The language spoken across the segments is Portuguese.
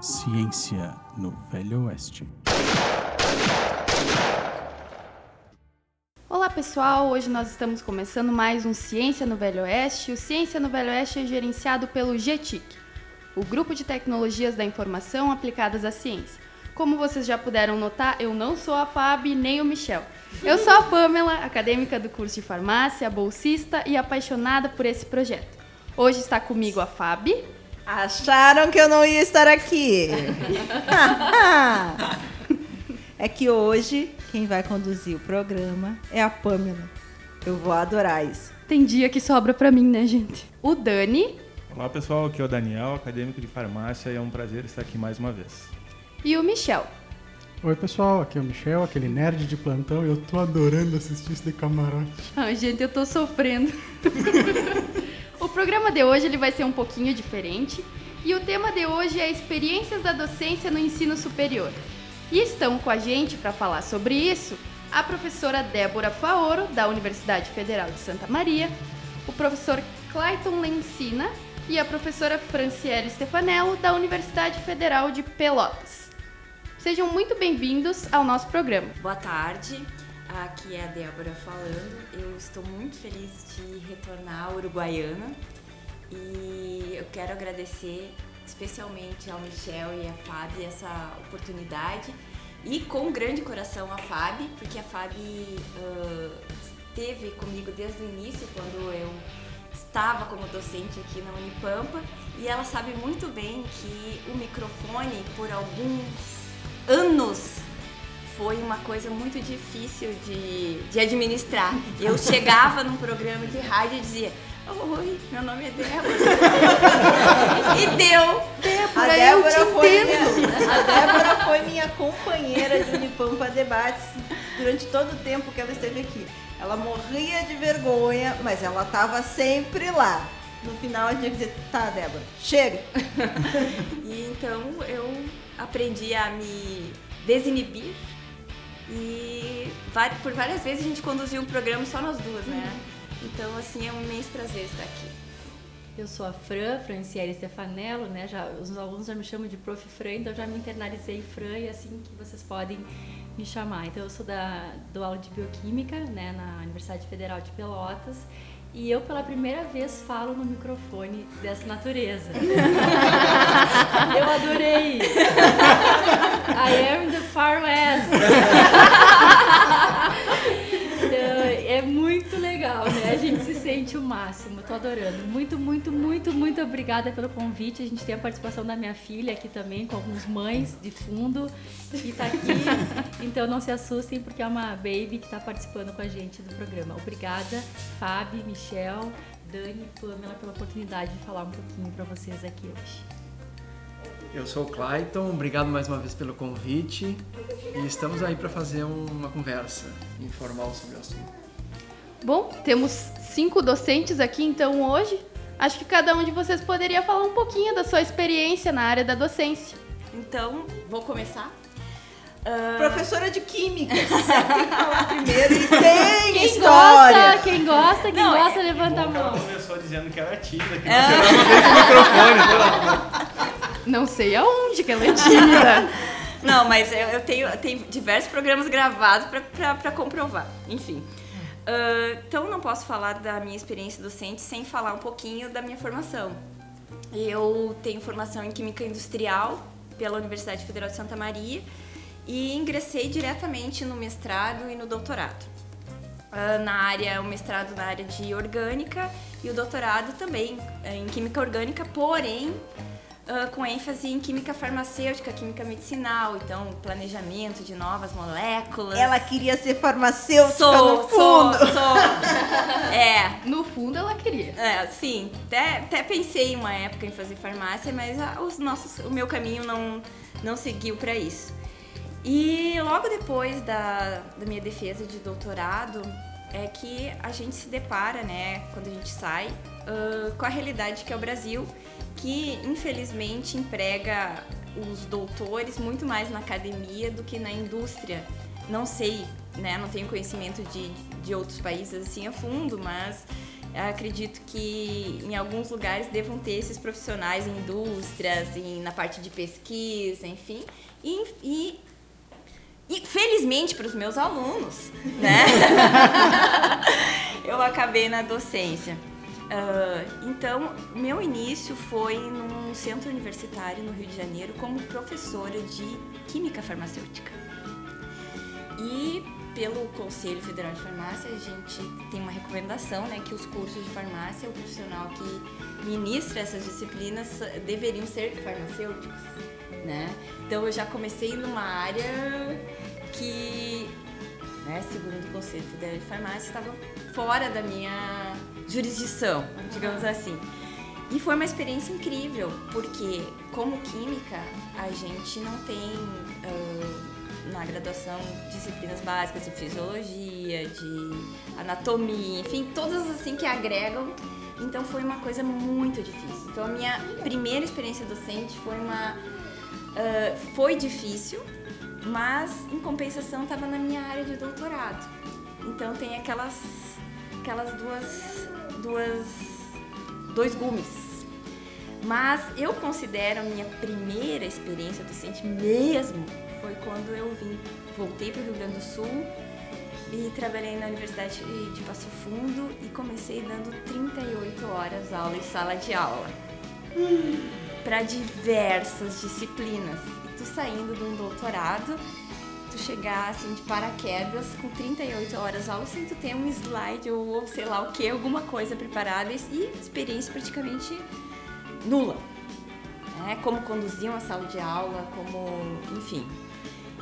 Ciência no Velho Oeste. Olá pessoal, hoje nós estamos começando mais um Ciência no Velho Oeste. O Ciência no Velho Oeste é gerenciado pelo GTIC, o Grupo de Tecnologias da Informação Aplicadas à Ciência. Como vocês já puderam notar, eu não sou a Fábio nem o Michel. Eu sou a Pamela, acadêmica do curso de farmácia, bolsista e apaixonada por esse projeto. Hoje está comigo a Fábio. Acharam que eu não ia estar aqui? é que hoje quem vai conduzir o programa é a Pamela. Eu vou adorar isso. Tem dia que sobra para mim, né, gente? O Dani. Olá pessoal, aqui é o Daniel, acadêmico de farmácia, e é um prazer estar aqui mais uma vez. E o Michel. Oi pessoal, aqui é o Michel, aquele nerd de plantão, e eu tô adorando assistir esse de camarote. Ai, gente, eu tô sofrendo. programa de hoje ele vai ser um pouquinho diferente e o tema de hoje é experiências da docência no ensino superior. E estão com a gente para falar sobre isso a professora Débora Faoro, da Universidade Federal de Santa Maria, o professor Clayton Lencina e a professora Franciele Stefanello, da Universidade Federal de Pelotas. Sejam muito bem-vindos ao nosso programa. Boa tarde, aqui é a Débora falando. Eu estou muito feliz de retornar à Uruguaiana. E eu quero agradecer especialmente ao Michel e à Fábio essa oportunidade. E com grande coração a Fábio, porque a Fábio uh, esteve comigo desde o início, quando eu estava como docente aqui na Unipampa, e ela sabe muito bem que o microfone, por alguns anos, foi uma coisa muito difícil de, de administrar. Eu chegava num programa de rádio e dizia Oi, meu nome é Débora. e deu. Débora, a Débora, foi minha, a Débora foi minha companheira de Unipampa Debates durante todo o tempo que ela esteve aqui. Ela morria de vergonha, mas ela estava sempre lá. No final a gente dizer, tá, Débora, chega. e então eu aprendi a me desinibir e por várias vezes a gente conduziu um programa só nós duas, né? Então, assim, é um imenso prazer estar aqui. Eu sou a Fran, Franciele Stefanello, né? Já, os alunos já me chamam de Prof. Fran, então já me internalizei Fran e é assim que vocês podem me chamar. Então, eu sou da, do aula de Bioquímica, né, na Universidade Federal de Pelotas. E eu, pela primeira vez, falo no microfone dessa natureza. eu adorei! I am the Far West! é muito legal, né? A gente se sente o máximo, tô adorando. Muito, muito, muito, muito obrigada pelo convite. A gente tem a participação da minha filha aqui também, com algumas mães de fundo que tá aqui. Então não se assustem, porque é uma baby que tá participando com a gente do programa. Obrigada, Fábio, Michel, Dani e Pamela, pela oportunidade de falar um pouquinho para vocês aqui hoje. Eu sou o Clayton, obrigado mais uma vez pelo convite e estamos aí para fazer uma conversa informal sobre o assunto. Bom, temos cinco docentes aqui então hoje. Acho que cada um de vocês poderia falar um pouquinho da sua experiência na área da docência. Então, vou começar. Uh... Professora de Química, tem que falar primeiro e tem quem história. Gosta, quem gosta, quem Não, gosta, é... levanta a mão. Ela começou dizendo que era tímida, que é. não microfone. Não sei aonde que ela é tímida. Não, mas eu, eu tenho, tenho diversos programas gravados para comprovar. Enfim. Então não posso falar da minha experiência docente sem falar um pouquinho da minha formação. Eu tenho formação em Química Industrial pela Universidade Federal de Santa Maria e ingressei diretamente no mestrado e no doutorado. Uh, na área, o mestrado na área de orgânica e o doutorado também em química orgânica, porém uh, com ênfase em química farmacêutica, química medicinal, então planejamento de novas moléculas. Ela queria ser farmacêutica sou, no fundo. Sou, sou. é. No fundo ela queria. É, sim. Até, até pensei uma época em fazer farmácia, mas ah, os nossos, o meu caminho não, não seguiu para isso. E logo depois da, da minha defesa de doutorado, é que a gente se depara, né, quando a gente sai, uh, com a realidade que é o Brasil que infelizmente emprega os doutores muito mais na academia do que na indústria. Não sei, né? Não tenho conhecimento de, de outros países assim a fundo, mas acredito que em alguns lugares devam ter esses profissionais em indústrias, em, na parte de pesquisa, enfim. E, e, e felizmente para os meus alunos, né? eu acabei na docência. Uh, então, meu início foi num centro universitário no Rio de Janeiro como professora de Química Farmacêutica. E pelo Conselho Federal de Farmácia, a gente tem uma recomendação, né, que os cursos de farmácia, o profissional que ministra essas disciplinas deveriam ser farmacêuticos, né? Então eu já comecei numa área que, né, segundo o Conselho Federal de Farmácia, estava fora da minha jurisdição, digamos assim. E foi uma experiência incrível, porque como química, a gente não tem uh, na graduação disciplinas básicas de fisiologia, de anatomia, enfim, todas assim que agregam. Então foi uma coisa muito difícil. Então a minha primeira experiência docente foi uma uh, foi difícil, mas em compensação estava na minha área de doutorado. Então tem aquelas aquelas duas duas dois gumes. Mas eu considero a minha primeira experiência docente mesmo foi quando eu vim, voltei para o Rio Grande do Sul e trabalhei na Universidade de Passo Fundo e comecei dando 38 horas aula em sala de aula. Para diversas disciplinas. E tu saindo de um doutorado, chegar assim de paraquedas com 38 horas aula sem tu ter um slide ou sei lá o que, alguma coisa preparada e experiência praticamente nula. É, como conduziam a sala de aula, como. enfim.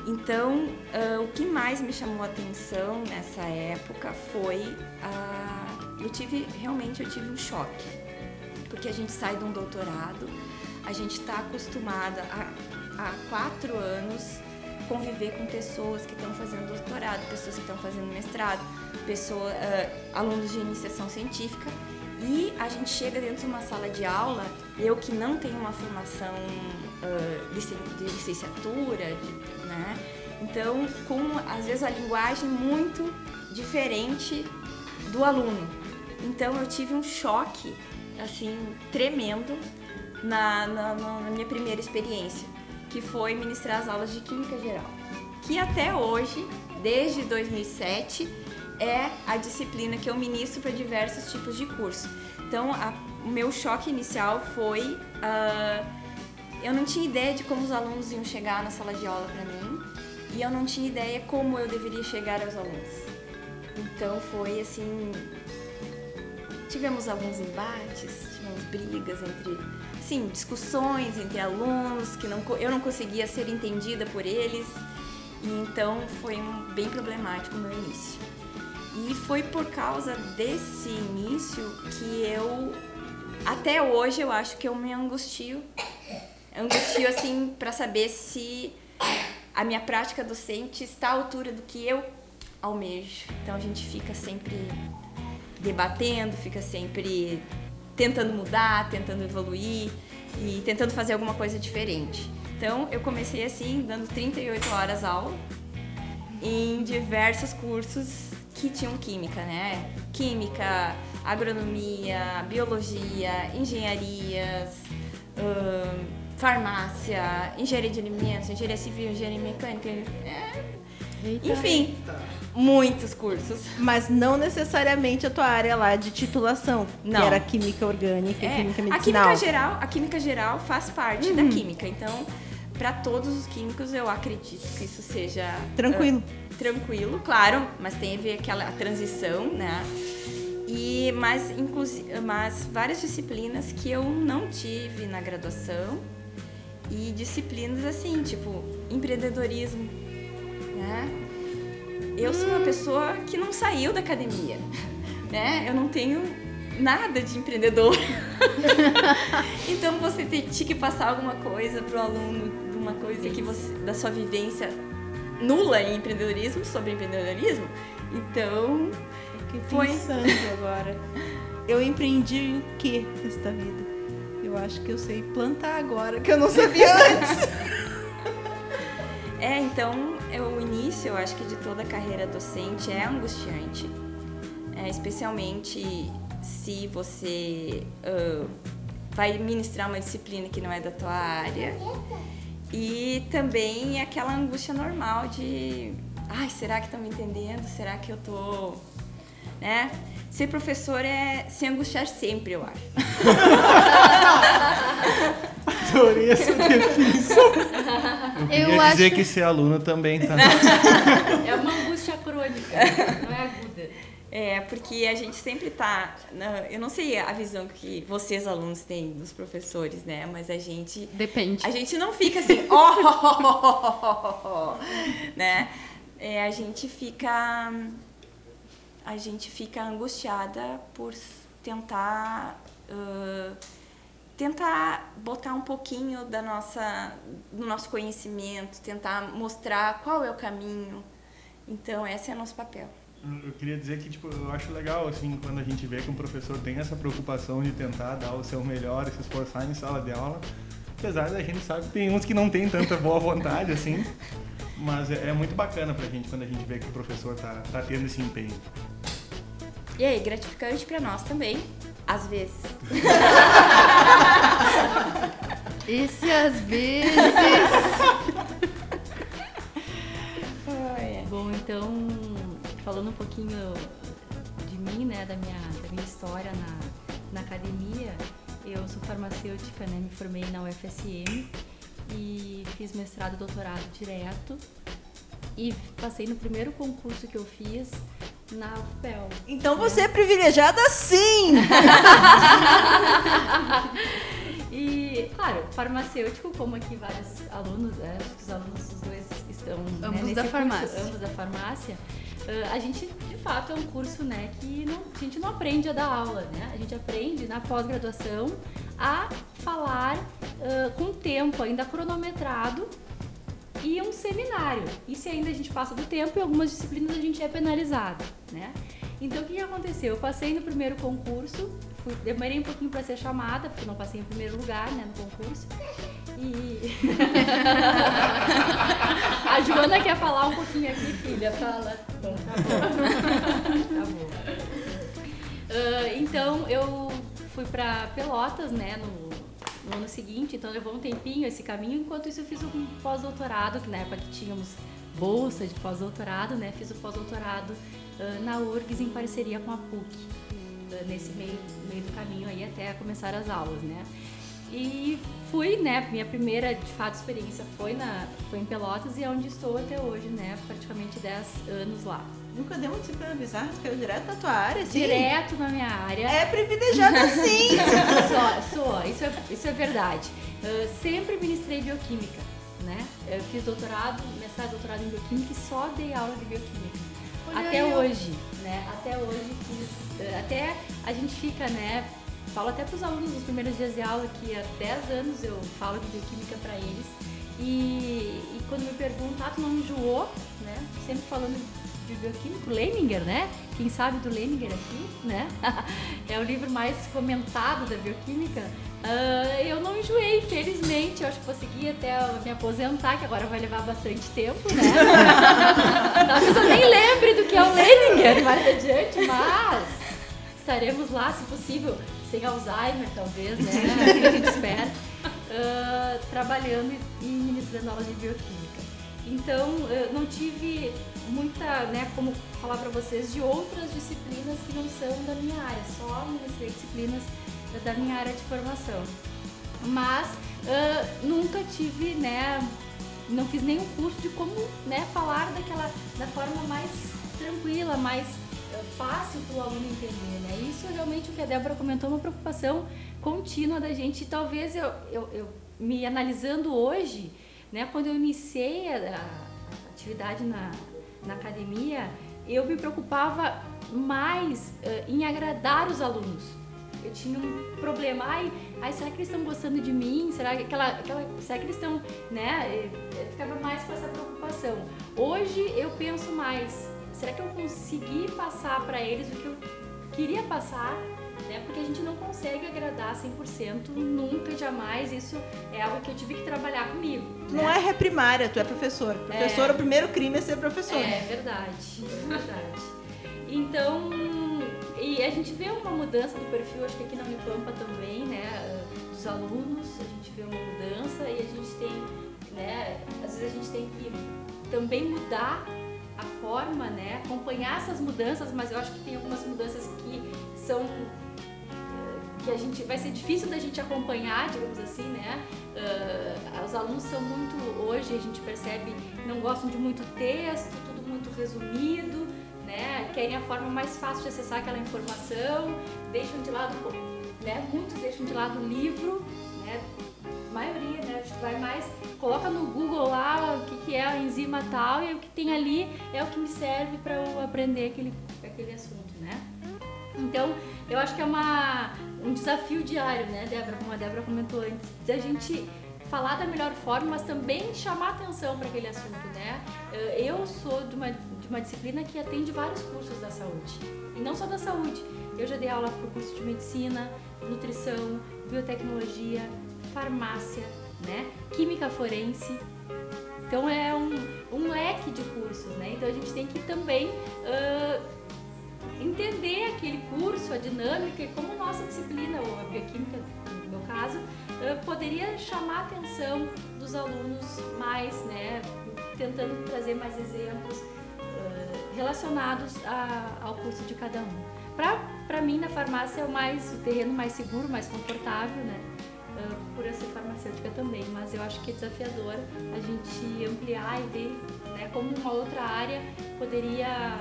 Então, uh, o que mais me chamou a atenção nessa época foi. Uh, eu tive. realmente eu tive um choque. Porque a gente sai de um doutorado, a gente está acostumada há quatro anos conviver com pessoas que estão fazendo doutorado, pessoas que estão fazendo mestrado, pessoa, uh, alunos de iniciação científica e a gente chega dentro de uma sala de aula, eu que não tenho uma formação uh, de licenciatura, de, né? Então, com às vezes a linguagem muito diferente do aluno. Então, eu tive um choque, assim, tremendo na, na, na minha primeira experiência, que foi ministrar as aulas de Química Geral. Que até hoje, desde 2007, é a disciplina que eu ministro para diversos tipos de curso. Então, a, o meu choque inicial foi. Uh, eu não tinha ideia de como os alunos iam chegar na sala de aula para mim e eu não tinha ideia como eu deveria chegar aos alunos. Então, foi assim. Tivemos alguns embates, tivemos brigas entre. Sim, discussões entre alunos que não, eu não conseguia ser entendida por eles. E então foi um, bem problemático o meu início. E foi por causa desse início que eu, até hoje, eu acho que eu me angustio. Angustio, assim, para saber se a minha prática docente está à altura do que eu almejo. Então a gente fica sempre debatendo, fica sempre tentando mudar, tentando evoluir e tentando fazer alguma coisa diferente. Então eu comecei assim, dando 38 horas aula em diversos cursos que tinham química, né? Química, agronomia, biologia, engenharias, hum, farmácia, engenharia de alimentos, engenharia civil, engenharia mecânica, é, enfim, muitos cursos. Mas não necessariamente a tua área lá de titulação, não. que era química orgânica, é, química medicinal. A química geral, a química geral faz parte uhum. da química, então para todos os químicos eu acredito que isso seja tranquilo. Uh, tranquilo, claro, mas tem a ver aquela a transição, né? E mas inclusive, mas várias disciplinas que eu não tive na graduação e disciplinas assim, tipo empreendedorismo, né? Eu sou uma pessoa que não saiu da academia, né? Eu não tenho nada de empreendedor. então você tinha que passar alguma coisa para o aluno, uma coisa que você da sua vivência nula em empreendedorismo, sobre empreendedorismo. Então, Fiquei foi pensando agora. Eu empreendi em que nesta vida? Eu acho que eu sei plantar agora, que eu não sabia antes. é, então, é, o início, eu acho que de toda a carreira docente é angustiante. É, especialmente se você ah, vai ministrar uma disciplina que não é da tua área. E também aquela angústia normal de, ai, será que estão me entendendo? Será que eu tô, né? Ser professor é se angustiar sempre, eu acho. Adorei essa definição. Eu queria Eu dizer acho- que ser aluno também tá. É uma angústia crônica, não é aguda. É, porque a gente sempre tá. eu não sei a visão que vocês, alunos, têm dos professores, né? Mas a gente. Depende. A gente não fica assim, ó, né? É, a gente fica. A gente fica angustiada por tentar. ah, tentar botar um pouquinho da nossa, do nosso conhecimento, tentar mostrar qual é o caminho. Então, esse é nosso papel. Eu queria dizer que tipo, eu acho legal assim quando a gente vê que um professor tem essa preocupação de tentar dar o seu melhor e se esforçar em sala de aula. Apesar da gente sabe que tem uns que não tem tanta boa vontade assim, mas é, é muito bacana pra gente quando a gente vê que o professor tá, tá tendo esse empenho. E aí, gratificante pra nós também, às vezes. Esse às vezes. Bom, então, falando um pouquinho de mim, né, da minha, da minha história na, na academia, eu sou farmacêutica, né, me formei na UFSM e fiz mestrado e doutorado direto e passei no primeiro concurso que eu fiz na UFPEL. Então você é privilegiada sim! E, claro, farmacêutico, como aqui vários alunos, né, acho que os alunos dos dois estão né, Ambos nesse da curso, farmácia. ambos da farmácia, ah, a gente, de fato, é um curso né, que não, a gente não aprende a dar aula, né? A gente aprende na pós-graduação a falar tempo ainda cronometrado e um seminário. E se ainda a gente passa do tempo, em algumas disciplinas a gente é penalizado, né? Então o que aconteceu? Eu passei no primeiro concurso, fui, demorei um pouquinho para ser chamada, porque não passei em primeiro lugar, né, no concurso. E a Joana quer falar um pouquinho aqui, filha, fala. Então, tá bom. tá bom. Ah, então eu fui para Pelotas, né, no, no ano seguinte, então levou um tempinho esse caminho. Enquanto isso, eu fiz um pós-doutorado, que na época que tínhamos bolsa de pós-doutorado, né, fiz o pós-doutorado ah, na URGS em parceria com a PUC, ah, nesse meio, meio do caminho aí até começar as aulas, né. E fui, né, minha primeira, de fato, experiência foi, na, foi em Pelotas e é onde estou até hoje, né, praticamente 10 anos lá. Nunca deu uma disciplina bizarra, tu caiu direto na tua área, assim? Direto na minha área. É privilegiada sim! Só, sou, isso é, isso é verdade. Eu sempre ministrei bioquímica, né? Eu fiz doutorado, mestrado, doutorado em bioquímica e só dei aula de bioquímica. Olha até hoje, né? Até hoje fiz, eh, até a gente fica, né? Falo até para os alunos nos primeiros dias de aula que há 10 anos eu falo de bioquímica para eles. E, e quando me perguntam, ah, tu não enjoou, né? Sempre falando de bioquímico, Leninger, né? Quem sabe do Leninger aqui, né? é o livro mais comentado da bioquímica. Ah, eu não enjoei, felizmente. Eu acho que consegui até me aposentar, que agora vai levar bastante tempo, né? Talvez eu nem lembre do que é o Leninger mais adiante, mas estaremos lá, se possível, sem Alzheimer, talvez, né? Assim a gente espera. ah, trabalhando e ministrando aulas de bioquímica. Então, eu não tive muita, né, como falar para vocês de outras disciplinas que não são da minha área, só ministrei disciplinas da minha área de formação. Mas ah, nunca tive, né, não fiz nenhum curso de como, né, falar daquela da forma mais tranquila, mais eh, fácil para o aluno entender, né? Isso realmente o que a Débora comentou é uma preocupação contínua da gente. E talvez eu, eu, eu me analisando hoje, né, quando eu iniciei a, a atividade na, na academia, eu me preocupava mais eh, em agradar os alunos. Eu tinha um problema, ai, ai será que eles estão gostando de mim? Será que, aquela, aquela, será que eles estão, né? eh, Eu ficava mais com essa preocupação. Hoje eu penso mais, será que eu consegui passar para eles o que eu queria passar? Né? Porque a gente não consegue agradar 100% nunca, jamais. Isso é algo que eu tive que trabalhar comigo. Não é reprimária, tu é professor. Professor, É. o primeiro crime é ser professor. É verdade, é verdade. Então, E a gente vê uma mudança do perfil, acho que aqui na Unipampa também, né? Dos alunos, a gente vê uma mudança e a gente tem, né? Às vezes a gente tem que também mudar a forma, né? Acompanhar essas mudanças, mas eu acho que tem algumas mudanças que são que a gente vai ser difícil da gente acompanhar, digamos assim, né? Uh, os alunos são muito hoje a gente percebe não gostam de muito texto, tudo muito resumido, né? Querem a forma mais fácil de acessar aquela informação, deixam de lado, né? Muitos deixam de lado o livro, né? A maioria, né? A gente vai mais, coloca no Google lá o que, que é a enzima tal e o que tem ali é o que me serve para eu aprender aquele, aquele assunto, né? Então, eu acho que é uma, um desafio diário, né, Débora? Como a Débora comentou antes, da gente falar da melhor forma, mas também chamar atenção para aquele assunto, né? Eu sou de uma, de uma disciplina que atende vários cursos da saúde, e não só da saúde. Eu já dei aula para o curso de medicina, nutrição, biotecnologia, farmácia, né? Química forense. Então é um, um leque de cursos, né? Então a gente tem que também uh, entender aquele curso, a dinâmica e como nossa disciplina, ou a bioquímica, no meu caso, uh, poderia chamar a atenção dos alunos mais, né? Tentando trazer mais exemplos uh, relacionados a, ao curso de cada um. Para mim, na farmácia é o mais o terreno mais seguro, mais confortável, né? Uh, por eu ser farmacêutica também, mas eu acho que é desafiador a gente ampliar e ver né, como uma outra área poderia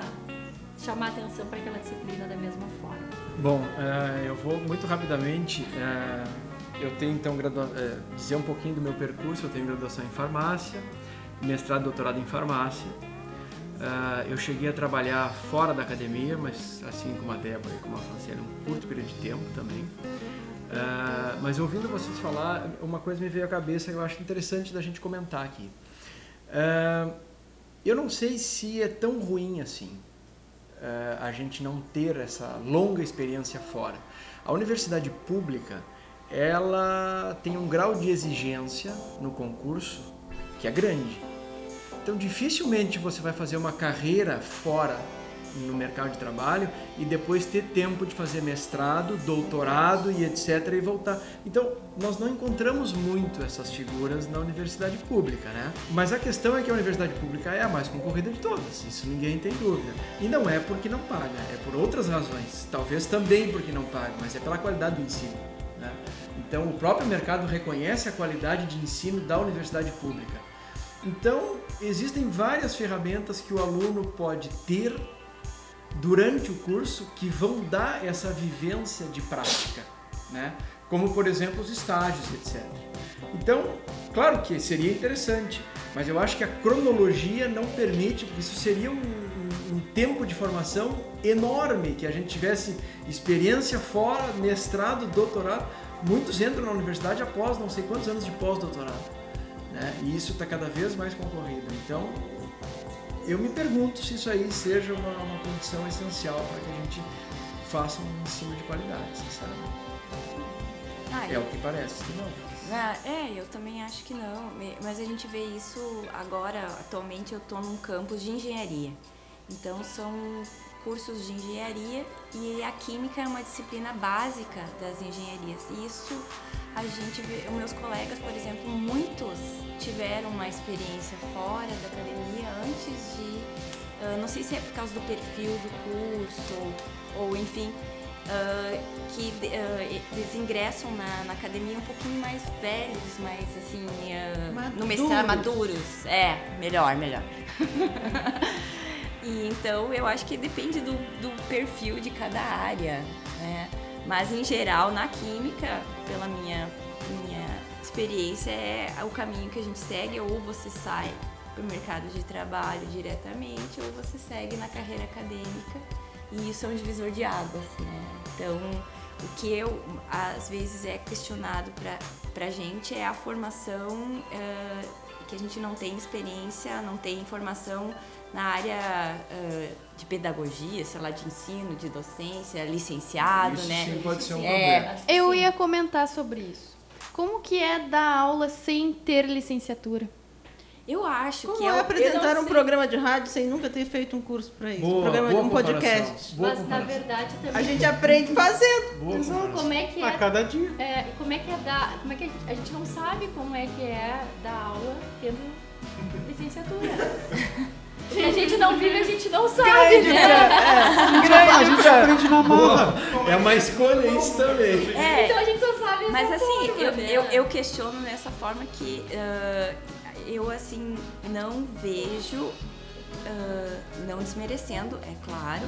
chamar atenção para aquela disciplina da mesma forma. Bom, uh, eu vou muito rapidamente. Uh, eu tenho então gradua... dizer um pouquinho do meu percurso. Eu tenho graduação em farmácia, mestrado doutorado em farmácia. Eu cheguei a trabalhar fora da academia, mas assim como a Débora e como a Franciele, um curto período de tempo também. Mas ouvindo vocês falar, uma coisa me veio à cabeça que eu acho interessante da gente comentar aqui. Eu não sei se é tão ruim assim a gente não ter essa longa experiência fora. A universidade pública, ela tem um grau de exigência no concurso que é grande então, dificilmente você vai fazer uma carreira fora no mercado de trabalho e depois ter tempo de fazer mestrado, doutorado e etc e voltar. Então, nós não encontramos muito essas figuras na universidade pública, né? Mas a questão é que a universidade pública é a mais concorrida de todas, isso ninguém tem dúvida. E não é porque não paga, é por outras razões. Talvez também porque não paga, mas é pela qualidade do ensino, né? Então, o próprio mercado reconhece a qualidade de ensino da universidade pública. Então, existem várias ferramentas que o aluno pode ter durante o curso que vão dar essa vivência de prática, né? Como, por exemplo, os estágios, etc. Então, claro que seria interessante, mas eu acho que a cronologia não permite, porque isso seria um, um, um tempo de formação enorme, que a gente tivesse experiência fora, mestrado, doutorado. Muitos entram na universidade após não sei quantos anos de pós-doutorado. Né? E isso está cada vez mais concorrido. Então, eu me pergunto se isso aí seja uma, uma condição essencial para que a gente faça um ensino de qualidade, sinceramente. Ah, é eu... o que parece que não. Ah, é, eu também acho que não. Mas a gente vê isso agora, atualmente eu estou num campus de engenharia. Então são cursos de engenharia e a química é uma disciplina básica das engenharias. Isso a gente vê, meus colegas, por exemplo, muitos tiveram uma experiência fora da academia antes de, uh, não sei se é por causa do perfil do curso ou enfim, uh, que uh, eles ingressam na, na, academia um pouquinho mais velhos, mais assim, no mestrado maduros. É, melhor, melhor. e então eu acho que depende do, do perfil de cada área, né? Mas em geral, na química, pela minha, minha experiência, é o caminho que a gente segue, ou você sai para o mercado de trabalho diretamente, ou você segue na carreira acadêmica. E isso é um divisor de águas, né? Então, o que eu, às vezes, é questionado para a gente é a formação uh, que a gente não tem experiência, não tem informação na área uh, de pedagogia, sei lá, de ensino, de docência, licenciado, isso né? Sim, pode ser um é, problema. Eu ia comentar sobre isso. Como que é dar aula sem ter licenciatura? Eu acho Como que é eu, eu apresentar um programa de rádio sem nunca ter feito um curso para isso? Boa, um programa boa um podcast. Boa Mas na verdade também. A gente aprende fazendo. Boa comparação. Como é que A é cada dia. É, como é que é dar. Como é que a gente, a gente não sabe como é que é dar aula tendo licenciatura. Porque a gente não vive, a gente não sabe, né? A gente aprende na marra. É uma escolha isso também. É, Então a gente só sabe Mas assim, forma, eu, né? eu, eu questiono nessa forma que ah, eu assim não vejo, ah, não desmerecendo, é claro,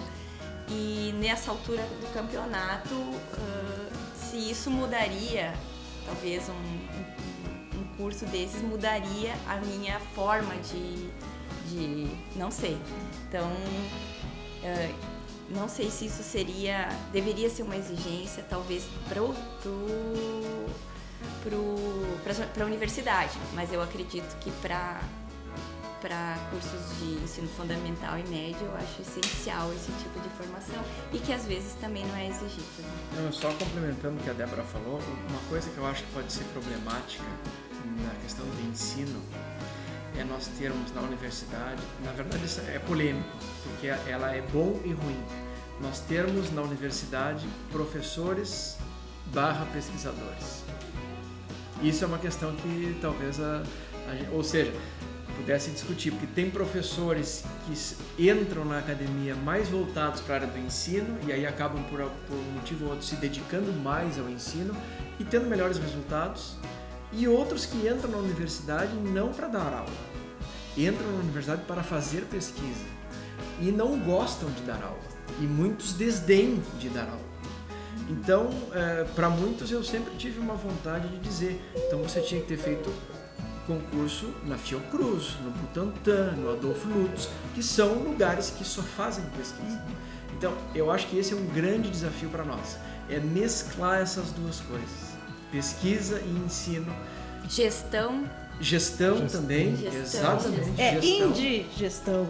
e nessa altura do campeonato, ah, se isso mudaria, talvez um, um, curso desses mudaria a minha forma de, de não sei. Então, ah, não sei se isso seria deveria ser uma exigência talvez pro pro para a universidade mas eu acredito que para para cursos de ensino fundamental e médio eu acho essencial esse tipo de formação e que às vezes também não é exigido né? Não, só complementando o que a Débora falou, uma coisa que eu acho que pode ser problemática na questão do ensino é nós termos na universidade, na verdade isso é polêmico, porque ela é bom e ruim. Nós termos na universidade professores barra pesquisadores. Isso é uma questão que talvez a, a ou seja, pudesse discutir, porque tem professores que entram na academia mais voltados para a área do ensino e aí acabam por, por um motivo ou outro se dedicando mais ao ensino e tendo melhores resultados, e outros que entram na universidade não para dar aula, entram na universidade para fazer pesquisa e não gostam de dar aula, e muitos desdêm de dar aula. Então, para muitos eu sempre tive uma vontade de dizer, então você tinha que ter feito concurso na Fiocruz, no Butantan, no Adolfo Lutz, que são lugares que só fazem pesquisa. Então, eu acho que esse é um grande desafio para nós, é mesclar essas duas coisas, pesquisa e ensino, gestão gestão, Gestão. também, Gestão. exatamente, É gestão. indigestão.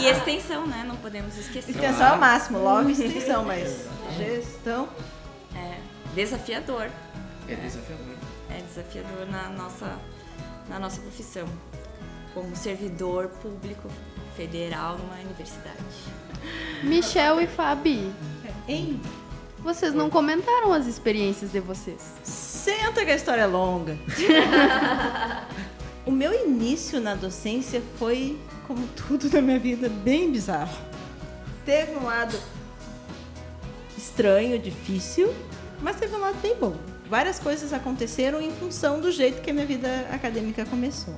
e extensão né não podemos esquecer Extensão ao máximo, logo extensão, mas gestão. é desafiador É desafiador. é desafiador na nossa, na nossa profissão, como servidor público federal numa universidade. Michel e Fabi, Hein? Vocês não comentaram as experiências de vocês. Senta que a história é longa. o meu início na docência foi, como tudo na minha vida, bem bizarro. Teve um lado estranho, difícil, mas teve um lado bem bom. Várias coisas aconteceram em função do jeito que a minha vida acadêmica começou.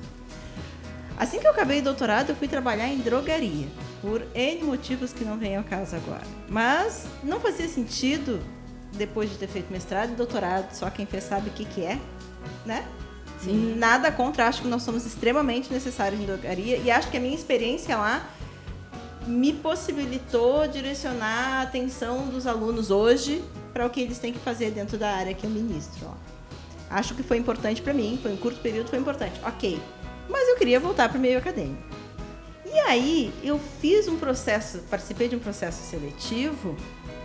Assim que eu acabei o doutorado, eu fui trabalhar em drogaria, por N motivos que não vêm ao caso agora. Mas não fazia sentido, depois de ter feito mestrado e doutorado, só quem fez sabe o que, que é, né? Nada contra, acho que nós somos extremamente necessários em drogaria e acho que a minha experiência lá me possibilitou direcionar a atenção dos alunos hoje para o que eles têm que fazer dentro da área que eu ministro. Ó. Acho que foi importante para mim, foi um curto período, foi importante. Ok. Mas eu queria voltar para o meio acadêmico. E aí eu fiz um processo, participei de um processo seletivo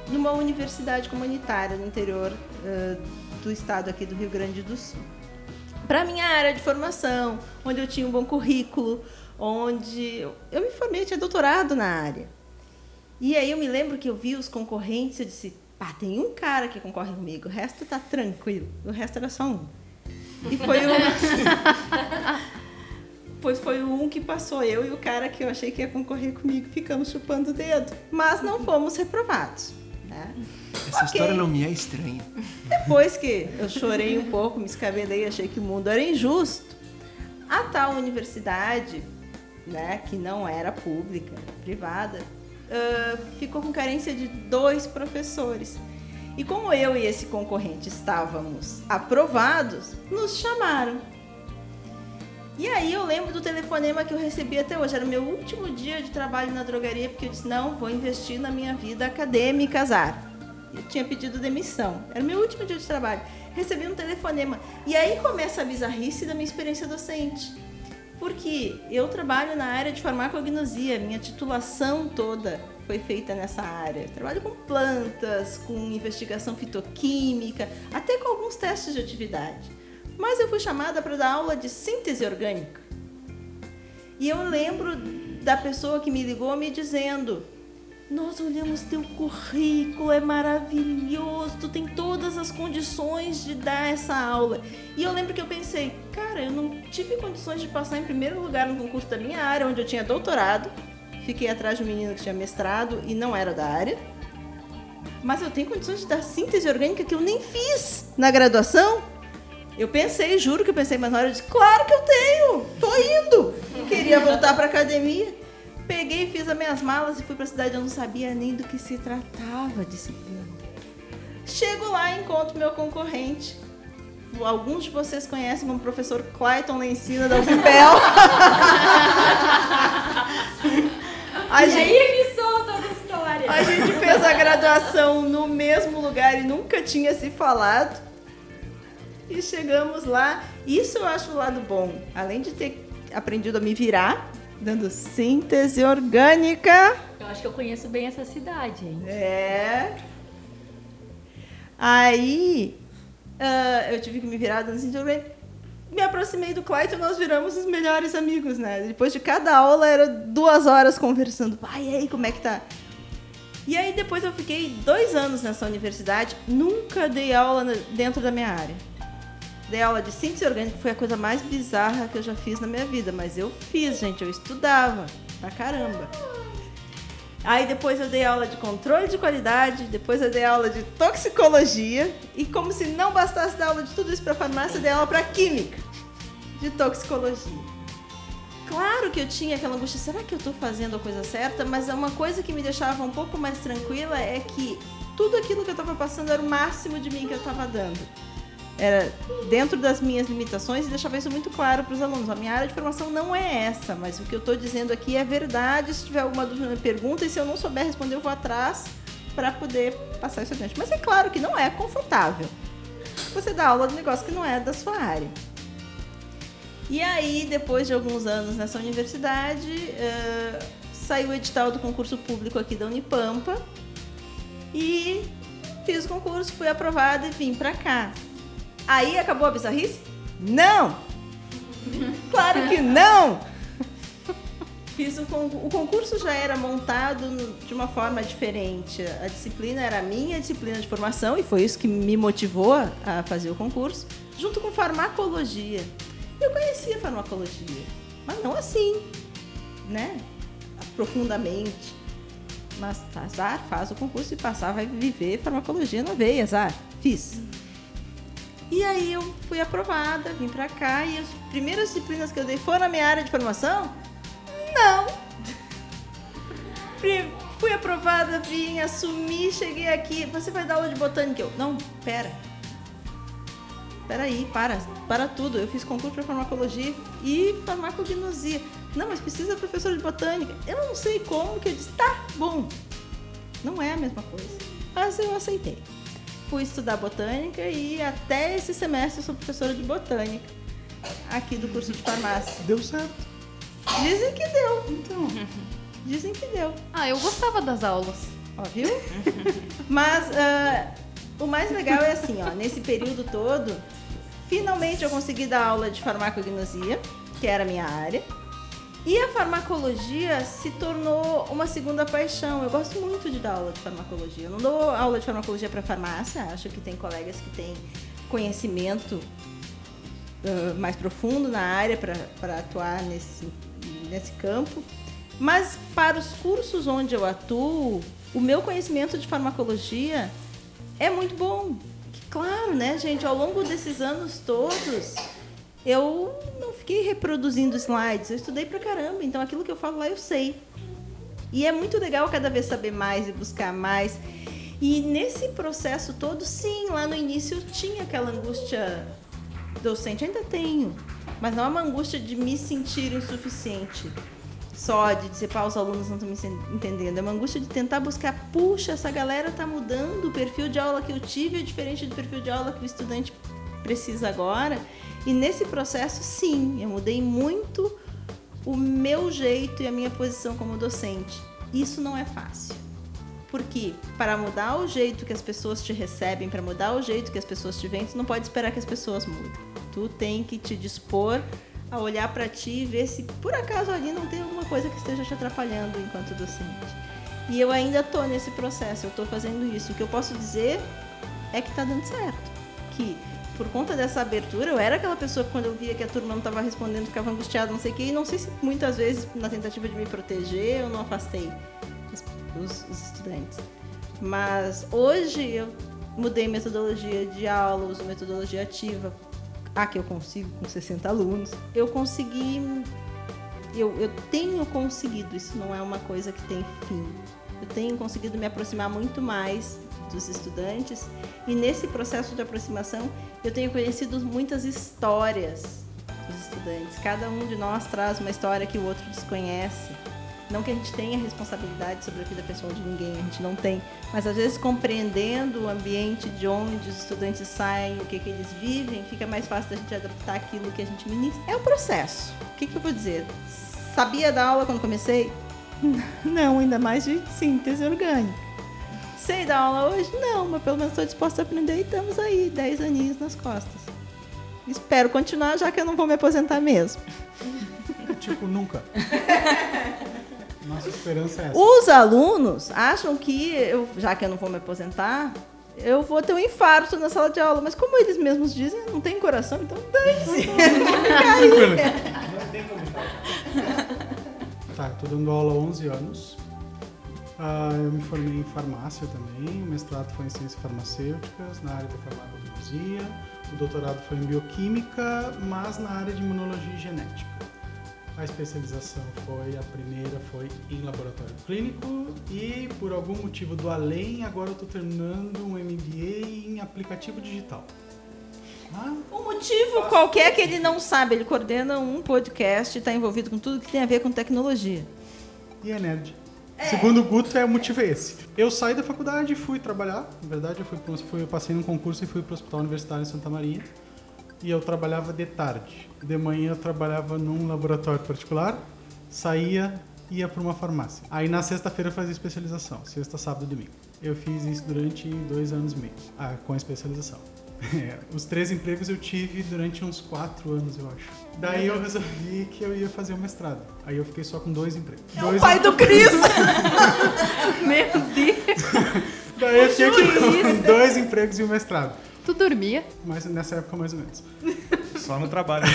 numa universidade comunitária no interior eh, do estado aqui do Rio Grande do Sul. Para minha área de formação, onde eu tinha um bom currículo, onde eu- eu me formei, tinha doutorado na área. E aí eu me lembro que eu vi os concorrentes e disse, pá, tem um cara que concorre comigo, o resto tá tranquilo. O resto era só um. E foi o. pois foi um que passou, eu e o cara que eu achei que ia concorrer comigo, ficamos chupando o dedo. Mas não fomos reprovados. Né? Essa Ok. história não me é estranha. Depois que eu chorei um pouco, me escabelei, achei que o mundo era injusto, a tal universidade, né, que não era pública, privada, ah, ficou com carência de dois professores. E como eu e esse concorrente estávamos aprovados, nos chamaram. E aí eu lembro do telefonema que eu recebi até hoje. Era o meu último dia de trabalho na drogaria, porque eu disse, não, vou investir na minha vida acadêmica, azar. Eu tinha pedido demissão. Era o meu último dia de trabalho. Recebi um telefonema. E aí começa a bizarrice da minha experiência docente. Porque eu trabalho na área de farmacognosia, minha titulação toda foi feita nessa área. Eu trabalho com plantas, com investigação fitoquímica, até com alguns testes de atividade. Mas eu fui chamada para dar aula de síntese orgânica. E eu lembro da pessoa que me ligou me dizendo: Nós olhamos teu currículo, é maravilhoso, tu tem todas as condições de dar essa aula. E eu lembro que eu pensei: Cara, eu não tive condições de passar em primeiro lugar no concurso da minha área, onde eu tinha doutorado. Fiquei atrás de um menino que tinha mestrado e não era da área. Mas eu tenho condições de dar síntese orgânica que eu nem fiz na graduação. Eu pensei, juro que eu pensei, mas na hora eu disse, claro que eu tenho, tô indo. Queria voltar para academia. Peguei, fiz as minhas malas e fui para a cidade. Eu não sabia nem do que se tratava a disciplina. Chego lá e encontro meu concorrente. Alguns de vocês conhecem como professor Clayton Lencina da UFPEL. a E gente... aí ele solta a história. A gente fez a graduação no mesmo lugar e nunca tinha se falado. E chegamos lá. Isso eu acho o lado bom. Além de ter aprendido a me virar, dando síntese orgânica. Eu acho que eu conheço bem essa cidade, hein? É. Aí ah, eu tive que me virar dando síntese orgânica. Me aproximei do Clayton e nós viramos os melhores amigos, né? Depois de cada aula era duas horas conversando. Ai, e aí, como é que tá? E aí depois eu fiquei dois anos nessa universidade, nunca dei aula dentro da minha área. Dei aula de síntese orgânica, foi a coisa mais bizarra que eu já fiz na minha vida, mas eu fiz, gente, eu estudava pra caramba. Aí depois eu dei aula de controle de qualidade, depois eu dei aula de toxicologia e como se não bastasse dar aula de tudo isso para farmácia, eu dei aula para química de toxicologia. Claro que eu tinha aquela angústia, será que eu estou fazendo a coisa certa? Mas uma coisa que me deixava um pouco mais tranquila é que tudo aquilo que eu estava passando era o máximo de mim que eu estava dando. Era dentro das minhas limitações e deixava isso muito claro para os alunos. A minha área de formação não é essa, mas o que eu estou dizendo aqui é verdade. Se tiver alguma dúvida, me pergunta e se eu não souber responder, eu vou atrás para poder passar isso adiante. Mas é claro que não é confortável. Você dá aula de negócio que não é da sua área. E aí, depois de alguns anos nessa universidade, eh, saiu o edital do concurso público aqui da Unipampa e fiz o concurso, fui aprovada e vim pra cá. Aí acabou a bizarrice? Não! Claro que não! Fiz o, con- o concurso já era montado no- de uma forma diferente. A disciplina era a minha disciplina de formação e foi isso que me motivou a a fazer o concurso, junto com farmacologia. Eu conhecia farmacologia, mas não assim, né? Profundamente. Mas azar, faz o concurso e passar, vai viver farmacologia na veia, azar. Fiz. E aí eu fui aprovada, vim pra cá e as primeiras disciplinas que eu dei foram na minha área de formação? Não! Fui aprovada, vim, assumi, cheguei aqui. Você vai dar aula de botânica? Eu, não, pera. Peraí, para, para tudo. Eu fiz concurso para farmacologia e farmacognosia. Não, mas precisa professor de botânica. Eu não sei como que eu disse, tá bom. Não é a mesma coisa. Mas eu aceitei. Fui estudar botânica e até esse semestre eu sou professora de botânica aqui do curso de farmácia. Deu certo. Dizem que deu. Então. Dizem que deu. Ah, eu gostava das aulas. Ó, viu? Mas ah, o mais legal é assim, ó, nesse período todo, finalmente eu consegui dar aula de farmacognosia, que era a minha área. E a farmacologia se tornou uma segunda paixão. Eu gosto muito de dar aula de farmacologia. Eu não dou aula de farmacologia para farmácia, acho que tem colegas que têm conhecimento ah, mais profundo na área para atuar nesse, nesse campo. Mas para os cursos onde eu atuo, o meu conhecimento de farmacologia é muito bom. Claro, né, gente? Ao longo desses anos todos, eu não fiquei reproduzindo slides, eu estudei pra caramba, então aquilo que eu falo lá eu sei. E é muito legal cada vez saber mais e buscar mais. E nesse processo todo, sim, lá no início eu tinha aquela angústia docente, ainda tenho, mas não é uma angústia de me sentir insuficiente. Só de dizer, pá, os alunos não estão me entendendo. É uma angústia de tentar buscar, puxa, essa galera tá mudando, o perfil de aula que eu tive é diferente do perfil de aula que o estudante precisa agora. E nesse processo, sim, eu mudei muito o meu jeito e a minha posição como docente. Isso não é fácil. Porque para mudar o jeito que as pessoas te recebem, para mudar o jeito que as pessoas te veem, tu não pode esperar que as pessoas mudem. Tu tem que te dispor a olhar para ti e ver se por acaso ali não tem alguma coisa que esteja te atrapalhando enquanto docente. E eu ainda tô nesse processo, eu tô fazendo isso. O que eu posso dizer é que tá dando certo. Que por conta dessa abertura, eu era aquela pessoa que quando eu via que a turma não estava respondendo, ficava angustiada, não sei o quê, e não sei se muitas vezes na tentativa de me proteger eu não afastei os, os estudantes. Mas hoje eu mudei metodologia de aula, uso metodologia ativa, a que eu consigo com 60 alunos. Eu consegui, eu, eu tenho conseguido, isso não é uma coisa que tem fim. Eu tenho conseguido me aproximar muito mais dos estudantes e nesse processo de aproximação eu tenho conhecido muitas histórias dos estudantes. Cada um de nós traz uma história que o outro desconhece. Não que a gente tenha responsabilidade sobre a vida pessoal de ninguém, a gente não tem. Mas às vezes compreendendo o ambiente de onde os estudantes saem, o que, que eles vivem, fica mais fácil da gente adaptar aquilo que a gente ministra. É o processo. O que, que eu vou dizer? Sabia da aula quando comecei? Não, ainda mais de síntese orgânica. Sei dar aula hoje? Não, mas pelo menos estou disposta a aprender e estamos aí, 10 aninhos nas costas. Espero continuar, já que eu não vou me aposentar mesmo. Tipo, nunca. Nossa esperança é essa. Os alunos acham que, eu, já que eu não vou me aposentar, eu vou ter um infarto na sala de aula. Mas como eles mesmos dizem, não tem coração, então dane-se. Tranquilo. Tá, eu tô dando aula há 11 anos. Ah, eu me formei em farmácia também, o mestrado foi em ciências farmacêuticas, na área da farmacologia, o doutorado foi em bioquímica, mas na área de imunologia e genética. A especialização foi, a primeira foi em laboratório clínico e por algum motivo do além, agora eu estou terminando um MBA em aplicativo digital. Ah, Um motivo qualquer que ele não sabe, ele coordena um podcast e está envolvido com tudo que tem a ver com tecnologia. e é nerd. Segundo o Guto, é o motivo é esse. Eu saí da faculdade e fui trabalhar. Na verdade, eu, fui, fui, eu passei num concurso e fui para o Hospital Universitário em Santa Maria. E eu trabalhava de tarde. De manhã eu trabalhava num laboratório particular, saía ia para uma farmácia. Aí na sexta-feira eu fazia especialização, sexta, sábado e domingo. Eu fiz isso durante dois anos e meio, ah, com a especialização. É, os três empregos eu tive durante uns quatro anos, eu acho. Daí eu resolvi que eu ia fazer o mestrado. Aí eu fiquei só com dois empregos. É dois o pai do Cris! Meu Deus. Daí eu tinha que ir com dois empregos e um mestrado. Tu dormia? Mas nessa época, mais ou menos. Só no trabalho.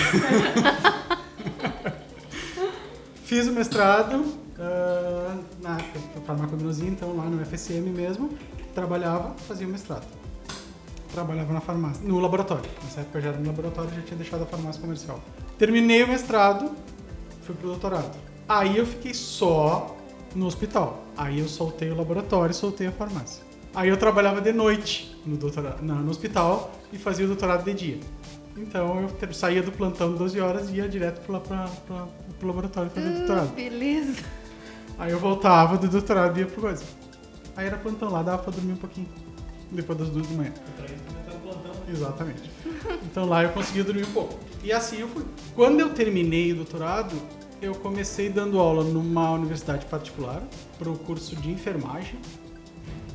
Fiz o mestrado ah, na farmacognosia, então lá no FSM mesmo. Trabalhava, fazia o mestrado. Trabalhava na farmácia, no laboratório. Nessa época eu já era no laboratório, já tinha deixado a farmácia comercial. Terminei o mestrado, fui pro doutorado. Aí eu fiquei só no hospital. Aí eu soltei o laboratório e soltei a farmácia. Aí eu trabalhava de noite no, doutorado, no hospital e fazia o doutorado de dia. Então eu saía do plantão de 12 horas e ia direto pra, pra, pro laboratório fazer o doutorado. Beleza. Aí eu voltava do doutorado e ia pro coisa. Aí era plantão lá, dava pra dormir um pouquinho. Depois das duas da manhã. Exatamente. Então lá eu conseguia dormir um pouco. E assim eu fui. Quando eu terminei o doutorado, eu comecei dando aula numa universidade particular para o curso de enfermagem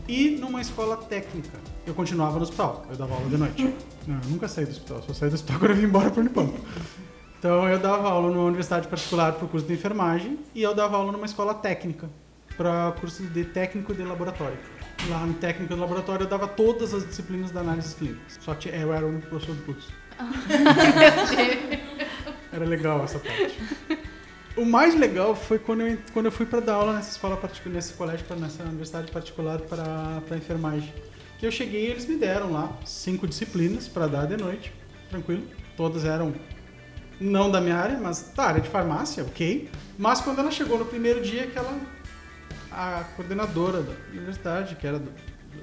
e numa escola técnica. Eu continuava no hospital, eu dava aula de noite. Não, eu nunca saí do hospital, só saí do hospital quando eu vim embora para Unipampa. Então eu dava aula numa universidade particular para o curso de enfermagem e eu dava aula numa escola técnica para curso de técnico de laboratório. Lá no técnico de laboratório eu dava todas as disciplinas da análise clínica. Só que eu era o único professor do curso. Era legal essa parte. O mais legal foi quando eu, quando eu fui para dar aula nessa escola particular, nesse colégio, nessa universidade particular para enfermagem. Que eu cheguei e eles me deram lá cinco disciplinas para dar de noite, tranquilo. Todas eram não da minha área, mas da área de farmácia, ok. Mas quando ela chegou no primeiro dia, que ela, a coordenadora da universidade, que era do,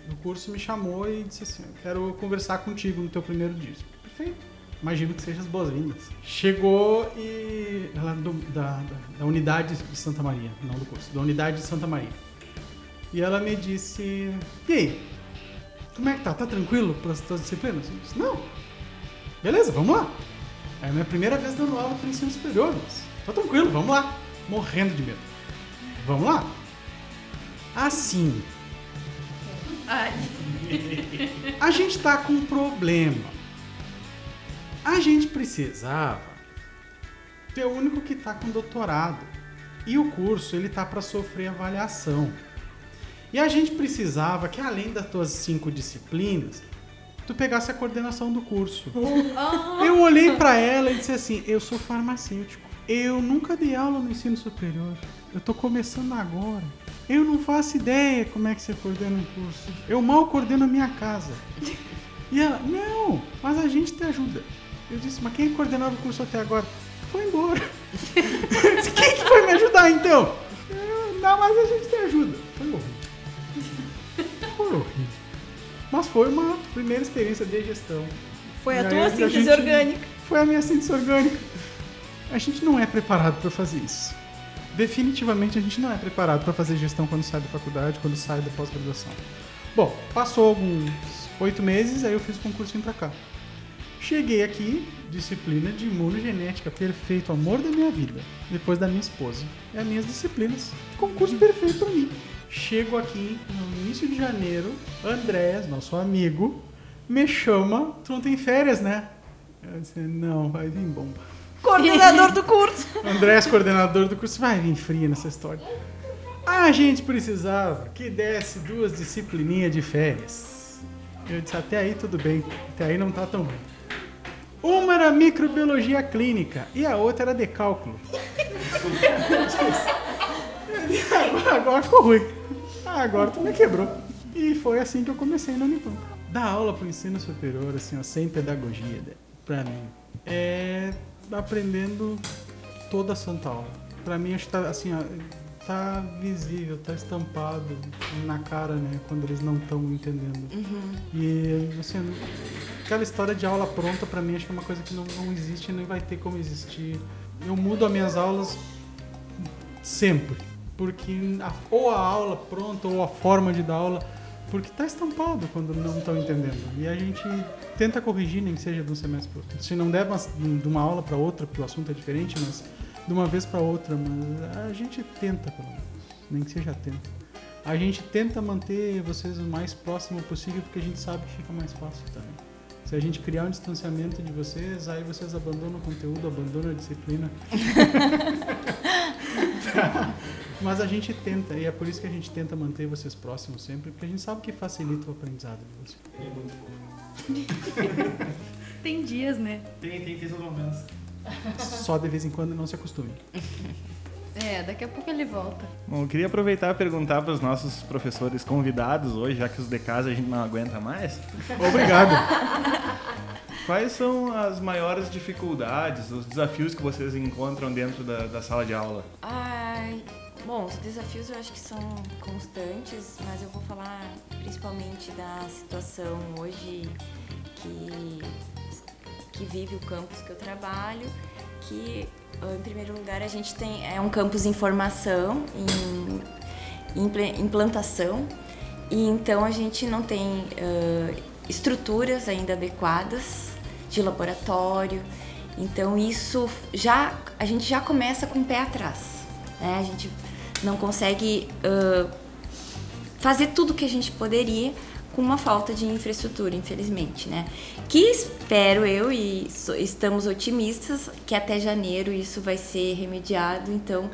do curso, me chamou e disse assim: quero conversar contigo no teu primeiro dia. Perfeito. Imagino que seja as boas-vindas. Chegou e. Ela do- da, da, da unidade de Santa Maria, não do curso, da unidade de Santa Maria. E ela me disse: E aí? Como é que tá? Tá tranquilo para as tuas disciplinas? Eu disse: Não. Beleza, vamos lá. É a minha primeira vez dando aula para ensino superior, mas tá tranquilo, vamos lá. Morrendo de medo. Vamos lá. Assim, Ai. a gente tá com um problema. A gente precisava tu é o único que tá com doutorado. E o curso, ele tá para sofrer avaliação. E a gente precisava que além das tuas cinco disciplinas, tu pegasse a coordenação do curso. Eu olhei para ela e disse assim: "Eu sou farmacêutico. Eu nunca dei aula no ensino superior. Eu tô começando agora. Eu não faço ideia como é que você coordena um curso. Eu mal coordeno a minha casa." E ela: "Não, mas a gente te ajuda." Eu disse: "Mas quem coordenava o curso até agora?" Foi embora. Eu disse, quem que foi me ajudar então? Eu, não, mas a gente te ajuda. Foi horrível. Foi horrível. Mas foi uma primeira experiência de gestão. Foi a tua a síntese gente- orgânica. Foi a minha síntese orgânica. A gente não é preparado para fazer isso. Definitivamente a gente não é preparado para fazer gestão quando sai da faculdade, quando sai da pós-graduação. Bom, passou alguns oito meses, aí eu fiz o concurso e vim cá. Cheguei aqui, disciplina de imunogenética, perfeito, amor da minha vida. Depois da minha esposa. É as minhas disciplinas. Concurso perfeito pra mim. Chego aqui no início de janeiro, Andrés, nosso amigo, me chama. Tu não tem férias, né? Eu disse, não, vai vir bomba. Coordenador do curso. Andrés, coordenador do curso, vai vir fria nessa história. A gente precisava que desse duas disciplininhas de férias. Eu disse, até aí tudo bem, até aí não tá tão ruim. Uma era microbiologia clínica e a outra era de cálculo. agora, ficou ruim. Ah, Agora tu me quebrou. E foi assim que eu comecei no Unipam. Dar aula pro ensino superior, assim, ó, sem pedagogia, né, pra mim, é aprendendo toda a santa aula. Pra mim, acho que tá, assim, ó, tá visível, tá estampado na cara, né, quando eles não estão entendendo. E, assim, aquela história de aula pronta, pra mim, acho que é uma coisa que não, não existe e nem vai ter como existir. Eu mudo as minhas aulas sempre. Porque a- ou a aula pronta ou a forma de dar aula, porque está estampado quando não estão entendendo. E a gente tenta corrigir, nem que seja de um semestre para outro. Se não der de uma aula para outra, porque o assunto é diferente, mas de uma vez para outra, mas a gente tenta, pelo menos. Nem que seja tenta. A gente tenta manter vocês o mais próximo possível, porque a gente sabe que fica mais fácil também. Se a gente criar um distanciamento de vocês, aí vocês abandonam o conteúdo, abandonam a disciplina. Mas a gente tenta, e é por isso que a gente tenta manter vocês próximos sempre, porque a gente sabe que facilita o aprendizado de vocês. Tem dias, né? Tem, tem, tem seus momentos. Só de vez em quando não se acostume. É, daqui a pouco ele volta. Bom, eu queria aproveitar e perguntar para os nossos professores convidados hoje, já que os de casa a gente não aguenta mais. Obrigado. Quais são as maiores dificuldades, os desafios que vocês encontram dentro da, da sala de aula? Ai, bom, os desafios eu acho que são constantes, mas eu vou falar principalmente da situação hoje que, que vive o campus que eu trabalho, que em primeiro lugar a gente tem é um campus em formação, em, em implantação, e então a gente não tem ãh, estruturas ainda adequadas de laboratório. Então isso já a gente já começa com o pé atrás. né? A gente não consegue ãh, fazer tudo que a gente poderia com uma falta de infraestrutura, infelizmente, né? Que espero eu e estamos otimistas que até janeiro isso vai ser remediado. Então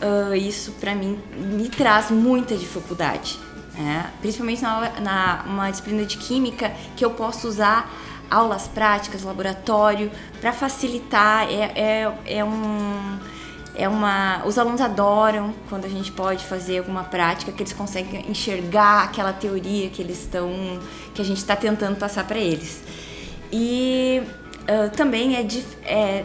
ah, isso para mim me traz muita dificuldade, né? Principalmente na, na uma disciplina de química que eu posso usar aulas práticas, laboratório para facilitar. É, é, é um é uma os alunos adoram quando a gente pode fazer alguma prática que eles conseguem enxergar aquela teoria que eles estão que a gente está tentando passar para eles. E ah, também é, é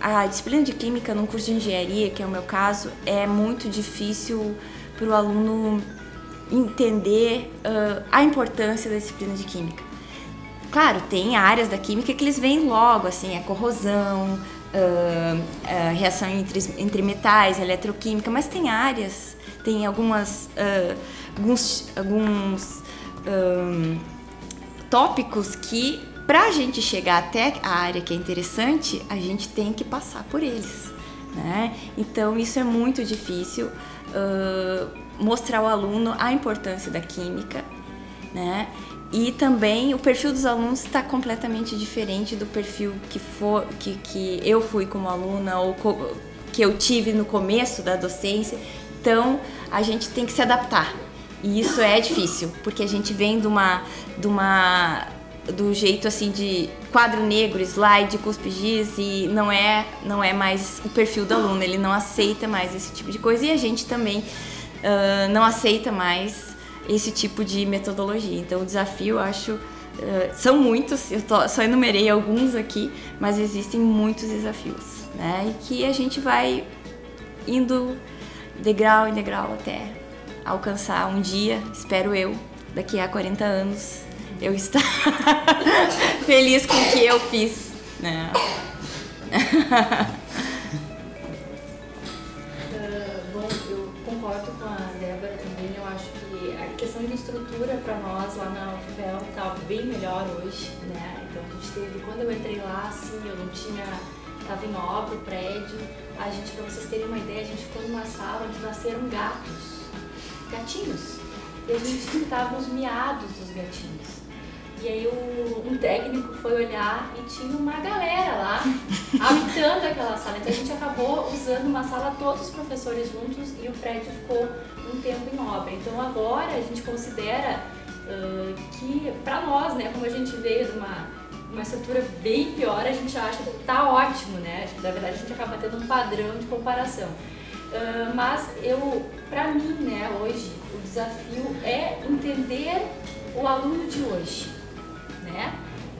a disciplina de química num curso de engenharia que é o meu caso é muito difícil para o aluno entender ah, a importância da disciplina de química. Claro, tem áreas da química que eles veem logo, assim, a corrosão, ah, a reação entre, entre metais, eletroquímica, mas tem áreas, tem algumas, ah, alguns, alguns tópicos que, para a gente chegar até a área que é interessante, a gente tem que passar por eles, né? Então, isso é muito difícil, mostrar ao aluno a importância da química, né? E também o perfil dos alunos está completamente diferente do perfil que, for, que, que eu fui como aluna ou co, que eu tive no começo da docência. Então a gente tem que se adaptar. E isso é difícil, porque a gente vem de uma, de uma do jeito assim de quadro negro, slide, cuspe giz e não é não é mais o perfil do aluno, ele não aceita mais esse tipo de coisa e a gente também uh, não aceita mais esse tipo de metodologia. Então, o desafio, eu acho, uh, são muitos, eu tô, só enumerei alguns aqui, mas existem muitos desafios, né? E que a gente vai indo degrau em degrau até alcançar um dia, espero eu, daqui a 40 anos, eu estar feliz com o que eu fiz, né? questão de estrutura para nós lá na UFPEL está bem melhor hoje, né? Então a gente teve, quando eu entrei lá, assim, eu não tinha, estava em obra o prédio, a gente, para vocês terem uma ideia, a gente ficou numa sala onde nasceram gatos, gatinhos, e a gente escutava os miados dos gatinhos. E aí um técnico foi olhar e tinha uma galera lá habitando aquela sala. Então a gente acabou usando uma sala todos os professores juntos e o prédio ficou um tempo em obra. Então agora a gente considera uh, que para nós, né, como a gente veio de uma, uma estrutura bem pior, a gente acha que tá ótimo, né? Na verdade a gente acaba tendo um padrão de comparação. Uh, mas eu, para mim, né, hoje o desafio é entender o aluno de hoje, né?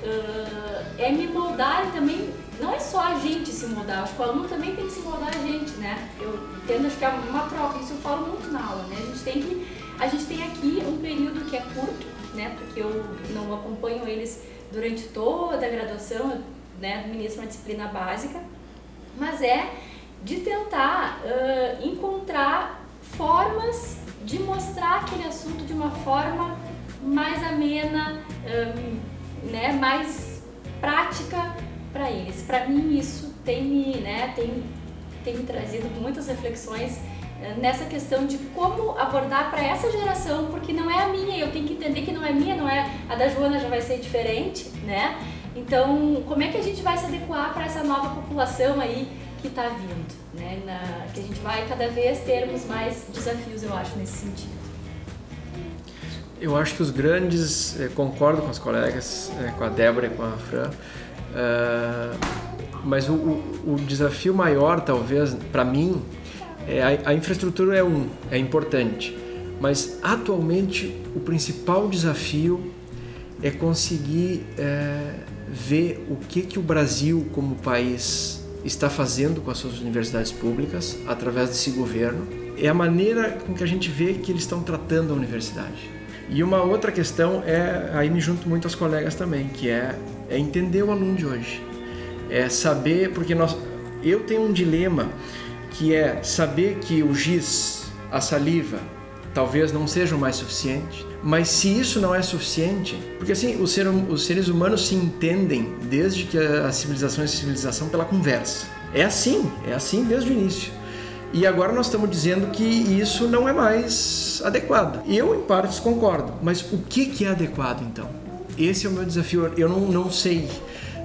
Uh, é me moldar também não é só a gente se mudar, acho que o aluno também tem que se mudar a gente, né? Eu entendo, acho que é uma troca, isso eu falo muito na aula, né? A gente tem que, a gente tem aqui um período que é curto, né? Porque eu não acompanho eles durante toda a graduação, né? Ministro uma disciplina básica, mas é de tentar uh, encontrar formas de mostrar aquele assunto de uma forma mais amena, um, né? Mais prática para eles. Para mim isso tem me, né, tem, tem me trazido muitas reflexões eh, nessa questão de como abordar para essa geração, porque não é a minha, eu tenho que entender que não é minha, não é a da Joana já vai ser diferente, né? Então, como é que a gente vai se adequar para essa nova população aí que está vindo, né? Na, que a gente vai cada vez termos mais desafios, eu acho, nesse sentido. Eu acho que os grandes, eh, concordo com as colegas, eh, com a Débora e com a Fran, Uh, mas o, o, o, desafio maior, talvez, para mim, é a, a, infraestrutura é um, é importante. Mas atualmente o principal desafio é conseguir é, ver o que que o Brasil como país está fazendo com as suas universidades públicas através desse governo. É a maneira com que a gente vê que eles estão tratando a universidade. E uma outra questão é, aí me junto muito aos colegas também, que é é entender o aluno de hoje. É saber, porque nós, eu tenho um dilema que é saber que o giz, a saliva, talvez não sejam mais suficiente, mas se isso não é suficiente, porque assim, os, ser, os seres humanos se entendem desde que a civilização é civilização pela conversa. É assim, é assim desde o início. E agora nós estamos dizendo que isso não é mais adequado. Eu, em partes, concordo. Mas o que, que é adequado então? Esse é o meu desafio. Eu não, não sei.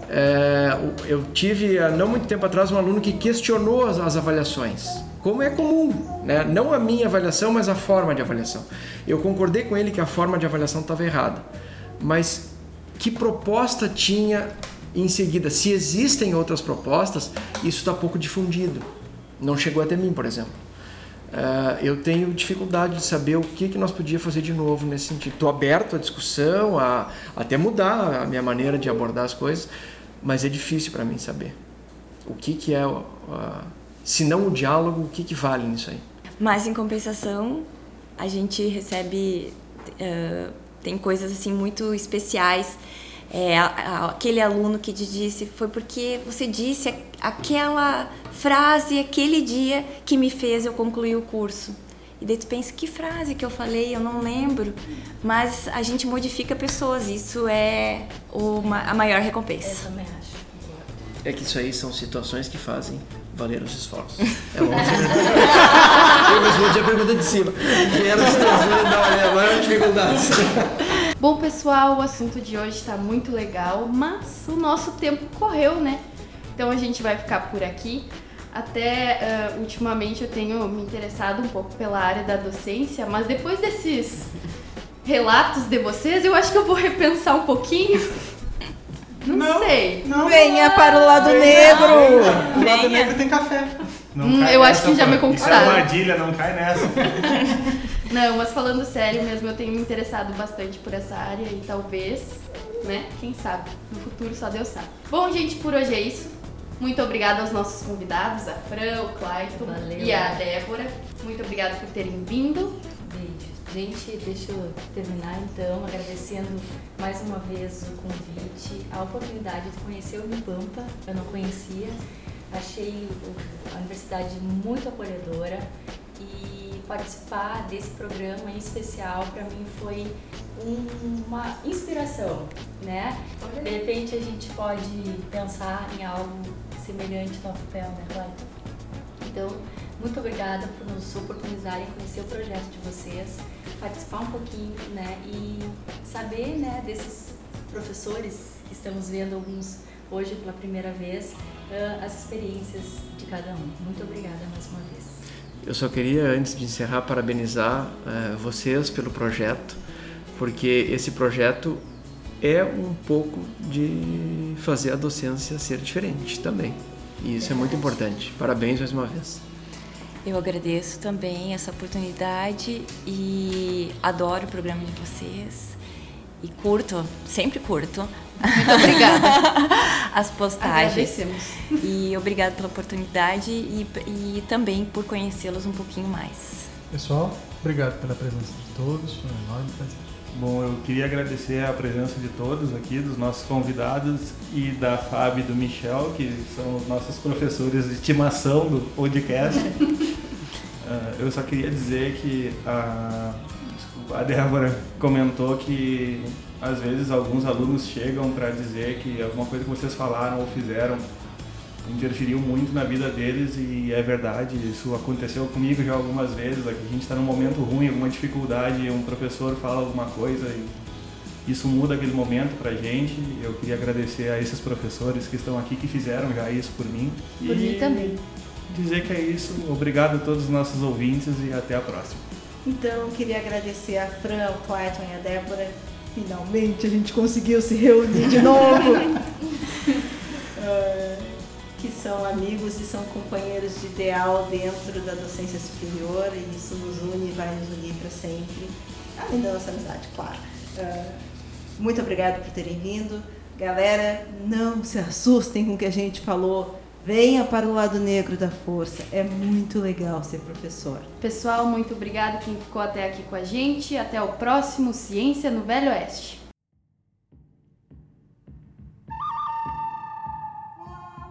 É, eu tive, há não muito tempo atrás, um aluno que questionou as, as avaliações como é comum, né? não a minha avaliação, mas a forma de avaliação. Eu concordei com ele que a forma de avaliação estava errada, mas que proposta tinha em seguida? Se existem outras propostas, isso está pouco difundido. Não chegou até mim, por exemplo. Uh, eu tenho dificuldade de saber o que, que nós podíamos fazer de novo nesse sentido. Estou aberto à discussão, a até mudar a minha maneira de abordar as coisas, mas é difícil para mim saber o que, que é, se não o diálogo, o que, que vale nisso aí. Mas em compensação, a gente recebe, uh, tem coisas assim muito especiais é, aquele aluno que te disse foi porque você disse aquela frase aquele dia que me fez eu concluir o curso. E daí tu pensa, que frase que eu falei, eu não lembro. Mas a gente modifica pessoas, isso é uma, a maior recompensa. Eu também acho. É que isso aí são situações que fazem valer os esforços. É longe. eu respondi a pergunta de cima. Que era situações, não, é a maior dificuldade. Bom, pessoal, o assunto de hoje está muito legal, mas o nosso tempo correu, né? Então a gente vai ficar por aqui. Até uh, ultimamente eu tenho me interessado um pouco pela área da docência, mas depois desses relatos de vocês, eu acho que eu vou repensar um pouquinho. Não, Não, sei. Não, Venha para o lado negro! Do lado negro tem café. Não Hum, cai eu nessa, acho que já me Isso é conquistaram. armadilha, não cai nessa. Não, mas falando sério mesmo, eu tenho me interessado bastante por essa área e talvez, né, quem sabe, no futuro só Deus sabe. Bom, gente, por hoje é isso. Muito obrigada aos nossos convidados, a Fran, o Clayton Valeu. e a Débora. Muito obrigada por terem vindo. Beijo. Gente, deixa eu terminar então agradecendo mais uma vez o convite, a oportunidade de conhecer o Unipampa, eu não conhecia. Achei a universidade muito acolhedora e participar desse programa em especial para mim foi um- uma inspiração, né? De repente a gente pode pensar em algo semelhante no papel, né, Clayton? Então, muito obrigada por nos oportunizarem conhecer o projeto de vocês, participar um pouquinho, né, e saber, né, desses professores que estamos vendo alguns hoje pela primeira vez, ah, as experiências de cada um. Muito obrigada mais uma vez. Eu só queria, antes de encerrar, parabenizar eh, vocês pelo projeto, porque esse projeto é um pouco de fazer a docência ser diferente também. E isso é muito importante. Parabéns mais uma vez. Eu agradeço também essa oportunidade e adoro o programa de vocês. E curto, sempre curto. Muito obrigada. As postagens. Agradecemos. E obrigado pela oportunidade e, e também por conhecê-los um pouquinho mais. Pessoal, obrigado pela presença de todos. Foi um enorme prazer. Bom, eu queria agradecer a presença de todos aqui, dos nossos convidados e da Fábio e do Michel, que são os nossos professores de estimação do podcast. Ah, eu só queria dizer que a, desculpa, a Débora comentou que às vezes alguns alunos chegam para dizer que alguma coisa que vocês falaram ou fizeram interferiu muito na vida deles e é verdade, isso aconteceu comigo já algumas vezes, aqui a gente está num momento ruim, alguma dificuldade, um professor fala alguma coisa e isso muda aquele momento pra gente. Eu queria agradecer a esses professores que estão aqui, que fizeram já isso por mim. Por mim também. Dizer que é isso, obrigado a todos os nossos ouvintes e até a próxima. Então, eu queria agradecer a Fran, o Clayton e a Débora. Finalmente a gente conseguiu se reunir de novo. Ah, que são amigos e são companheiros de ideal dentro da docência superior e isso nos une e vai nos unir para sempre. Além da nossa amizade, claro. Ah, muito obrigada por terem vindo. Galera, não se assustem com o que a gente falou. Venha para o lado negro da força. É muito legal ser professor. Pessoal, muito obrigada quem ficou até aqui com a gente. Até o próximo Ciência no Velho Oeste.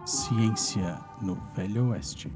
Ciência no Velho Oeste.